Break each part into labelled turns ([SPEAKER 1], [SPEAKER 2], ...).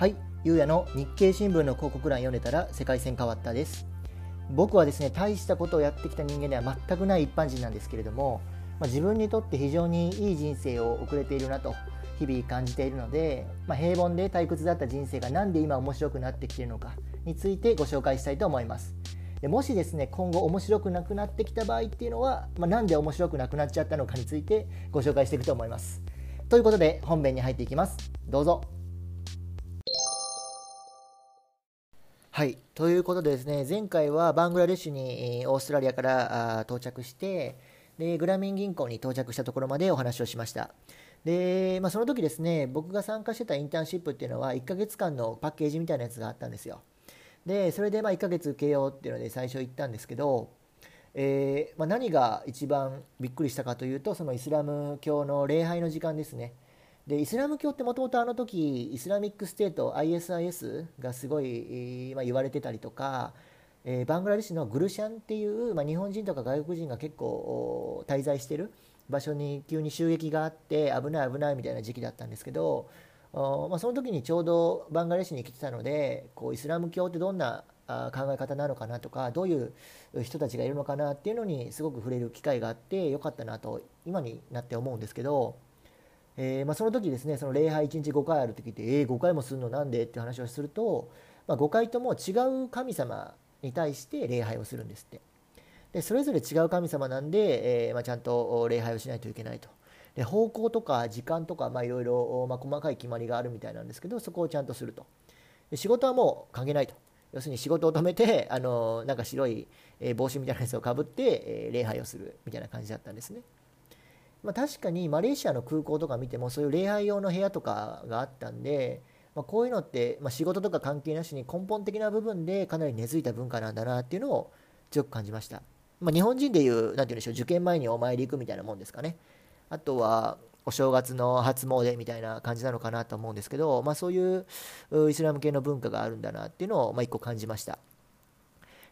[SPEAKER 1] はい、ゆうやの日経新聞の広告欄読んでたら世界線変わったです。僕はですね、大したことをやってきた人間では全くない一般人なんですけれども、まあ、自分にとって非常にいい人生を送れているなと日々感じているので、まあ、平凡で退屈だった人生が何で今面白くなってきているのかについてご紹介したいと思います。でもしですね今後面白くなくなってきた場合っていうのは、まあ、なんで面白くなくなっちゃったのかについてご紹介していくと思います。ということで本編に入っていきます。どうぞ。はい、ということでですね前回はバングラデシュにオーストラリアから到着してでグラミン銀行に到着したところまでお話をしました。で、まあ、その時ですね僕が参加してたインターンシップっていうのは1ヶ月間のパッケージみたいなやつがあったんですよ。でそれでまあ1ヶ月受けようっていうので最初行ったんですけど、えーまあ、何が一番びっくりしたかというとそのイスラム教の礼拝の時間ですね。でイスラム教ってもともとあの時イスラミックステート ISIS がすごい、まあ、言われてたりとか、えー、バングラデシュのグルシャンっていう、まあ、日本人とか外国人が結構滞在してる場所に急に襲撃があって危ない危ないみたいな時期だったんですけど、まあ、その時にちょうどバングラデシュに来てたのでこうイスラム教ってどんな考え方なのかなとかどういう人たちがいるのかなっていうのにすごく触れる機会があってよかったなと今になって思うんですけど。えーまあ、その時ですねその礼拝1日5回あるって聞いてえー、5回もするのなんでって話をすると、まあ、5回とも違う神様に対して礼拝をするんですって。でそれぞれ違う神様なんで、えーまあ、ちゃんと礼拝をしないといけないと。で方向とか時間とかいろいろ細かい決まりがあるみたいなんですけどそこをちゃんとすると。で仕事はもう関係ないと。要するに仕事を止めてあのなんか白い帽子みたいなやつをかぶって、え、礼拝をするみたいな感じだったんですね。まあ、確かにマレーシアの空港とか見てもそういう礼拝用の部屋とかがあったんで、まあ、こういうのって、まあ、仕事とか関係なしに根本的な部分でかなり根付いた文化なんだなっていうのを強く感じました、まあ、日本人でいう何て言うんでしょう受験前にお参り行くみたいなもんですかね。あとはお正月の初詣みたいな感じなのかなと思うんですけど、まあ、そういうイスラム系の文化があるんだなっていうのを、まあ、一個感じました。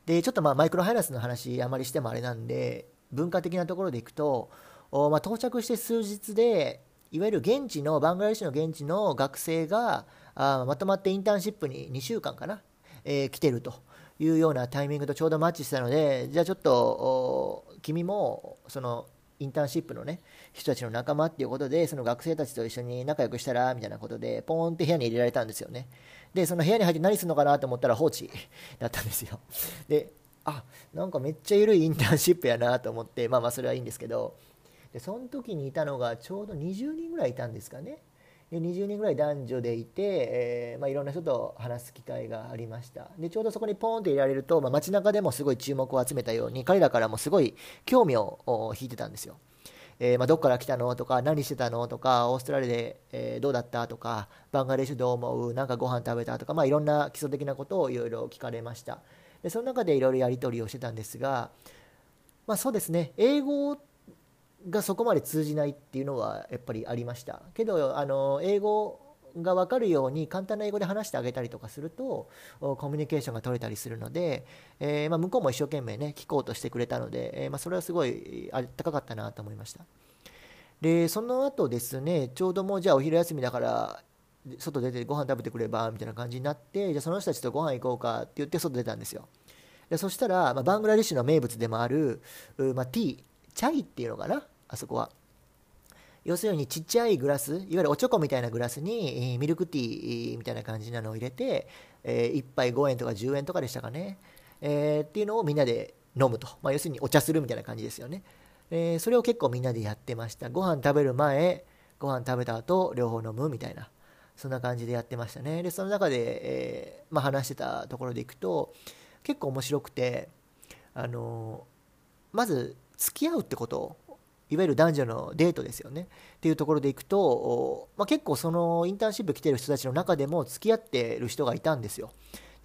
[SPEAKER 1] でちょっとまあマイクロハイラスの話あまりしてもあれなんで文化的なところでいくとまあ、到着して数日でいわゆる現地のバングラデシュの現地の学生があまとまってインターンシップに2週間かな、えー、来てるというようなタイミングとちょうどマッチしたのでじゃあちょっと君もそのインターンシップのね人たちの仲間っていうことでその学生たちと一緒に仲良くしたらみたいなことでポーンって部屋に入れられたんですよね。でその部屋に入って何するのかなと思ったら放置だったんですよ。であなんかめっちゃ緩いインターンシップやなと思ってまあまあそれはいいんですけどでその時にいたのがちょうど20人ぐらいいたんですかね。で20人ぐらい男女でいて、えーまあ、いろんな人と話す機会がありました。でちょうどそこにポーンっていられると、まあ、街中でもすごい注目を集めたように彼らからもすごい興味を引いてたんですよ。えーまあ、どこから来たのとか何してたのとかオーストラリアで、えー、どうだったとかバンガデシュどう思う？なんかご飯食べたとか、まあ、いろんな基礎的なことをいろいろ聞かれました。でその中でいろいろやり取りをしてたんですが、まあ、そうですね。英語がそこまで通じないっていうのはやっぱりありました。けどあの英語が分かるように簡単な英語で話してあげたりとかするとコミュニケーションが取れたりするので、えー、まあ、向こうも一生懸命ね聞こうとしてくれたので、えー、まあ、それはすごいあったかかったなと思いました。でその後ですねちょうどもうじゃあお昼休みだから外出てご飯食べてくればみたいな感じになってじゃあその人たちとご飯行こうかって言って外出たんですよ。でそしたら、まあ、バングラデシュの名物でもある、まあ、ティー。チャイっていうのかな？あそこは。要するにちっちゃいグラスいわゆるおちょこみたいなグラスにミルクティーみたいな感じなのを入れて、え1杯5円とか10円とかでしたかね、え、っていうのをみんなで飲むと、ま、要するにお茶するみたいな感じですよね、え、それを結構みんなでやってました。ご飯食べる前ご飯食べた後両方飲むみたいな。そんな感じでやってましたね。でその中で、えー、まあ、話してたところでいくと結構面白くてあのまず付き合うってこといわゆる男女のデートですよね。っていうところでいくと、まあ、結構そのインターンシップ来てる人たちの中でも付き合ってる人がいたんですよ。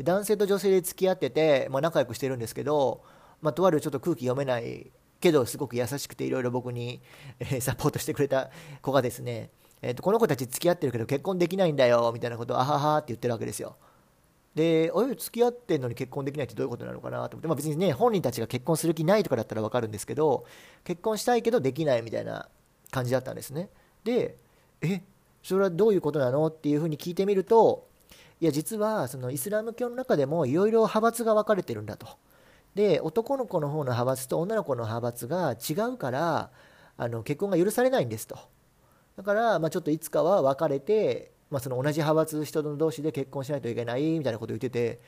[SPEAKER 1] 男性と女性で付き合ってて、まあ、仲良くしてるんですけど、まあ、とあるちょっと空気読めないけどすごく優しくていろいろ僕に、え、サポートしてくれた子がですね、えー、とこの子たち付き合ってるけど結婚できないんだよみたいなことをあははって言ってるわけですよ。で、おい、付き合ってんのに結婚できないってどういうことなのかなと思って、まあ、別にね、本人たちが結婚する気ないとかだったら分かるんですけど、結婚したいけどできないみたいな感じだったんですね。で、え、それはどういうことなのっていうふうに聞いてみると、いや実はそのイスラム教の中でもいろいろ派閥が分かれてるんだと。で男の子の方の派閥と女の子の派閥が違うからあの結婚が許されないんですと。だから、まあ、ちょっといつかは別れて、まあ、その同じ派閥人同士で結婚しないといけないみたいなこと言ってて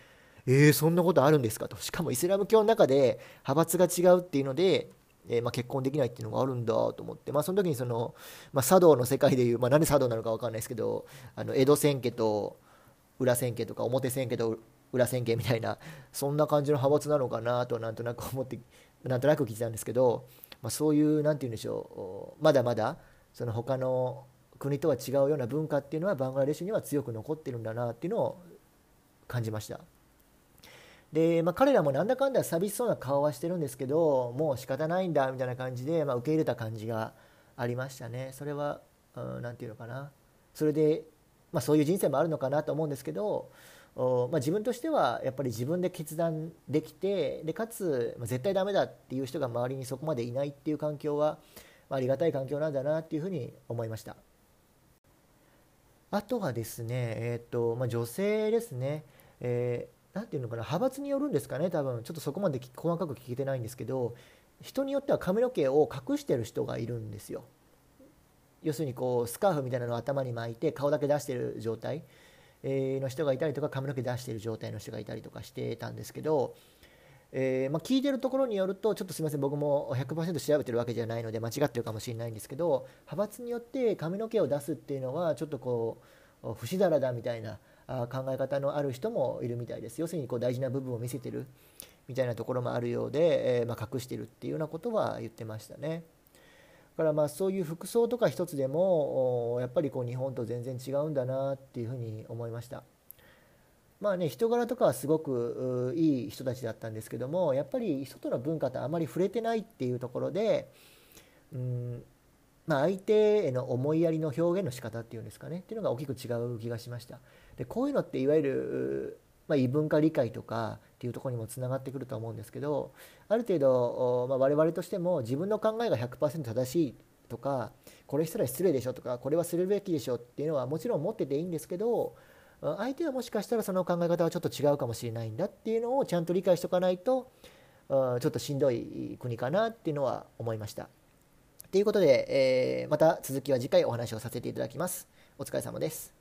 [SPEAKER 1] えー、そんなことあるんですかと。しかもイスラム教の中で派閥が違うっていうのでえー、まあ、結婚できないっていうのがあるんだと思って、まあ、その時にその、まあ、茶道の世界でいう、まあ、何で茶道なのか分かんないですけどあの江戸千家と裏千家とか表千家と裏千家みたいなそんな感じの派閥なのかなとなんとなく思ってなんとなく聞いてたんですけど、まあ、そういう何て言うんでしょうまだまだその他の国とは違うような文化っていうのはバングラデシュには強く残ってるんだなっていうのを感じました。で、まあ、彼らもなんだかんだ寂しそうな顔はしてるんですけどもう仕方ないんだみたいな感じで、まあ、受け入れた感じがありましたね。それは何、て言うのかな。それで、まあ、そういう人生もあるのかなと思うんですけどおまあ、自分としてはやっぱり自分で決断できてでかつ、まあ、絶対ダメだっていう人が周りにそこまでいないっていう環境は、まあ、ありがたい環境なんだなっていうふうに思いました。あとはですね、えーとまあ、女性ですね、えー、ていうのかな派閥によるんですかね多分。ちょっとそこまで細かく聞けてないんですけど人によっては髪の毛を隠してる人がいるんですよ。要するにこうスカーフみたいなのを頭に巻いて顔だけ出してる状態の人がいたりとか髪の毛出してる状態の人がいたりとかしてたんですけど、えー、まあ、聞いてるところによるとちょっとすみません僕も100%調べてるわけじゃないので間違ってるかもしれないんですけど派閥によって髪の毛を出すっていうのはちょっとこう不死だらだみたいな考え方のある人もいるみたいです要するにこう大事な部分を見せてるみたいなところもあるようで、えー、まあ、隠してるっていうようなことは言ってましたね。だからまあそういう服装とか一つでもやっぱりこう日本と全然違うんだなっていうふうに思いましたまあね人柄とかはすごくいい人たちだったんですけどもやっぱり外の文化とあまり触れてないっていうところでうんまあ、相手への思いやりの表現の仕方っていうんですかねっていうのが大きく違う気がしました。でこういうのっていわゆるまあ、異文化理解とかっていうところにもつながってくると思うんですけどある程度、まあ、我々としても自分の考えが100%正しいとかこれしたら失礼でしょとかこれはするべきでしょっていうのはもちろん持ってていいんですけど相手はもしかしたらその考え方はちょっと違うかもしれないんだっていうのをちゃんと理解しておかないとちょっとしんどい国かなっていうのは思いました。ということで、えー、また続きは次回お話をさせていただきます。お疲れ様です。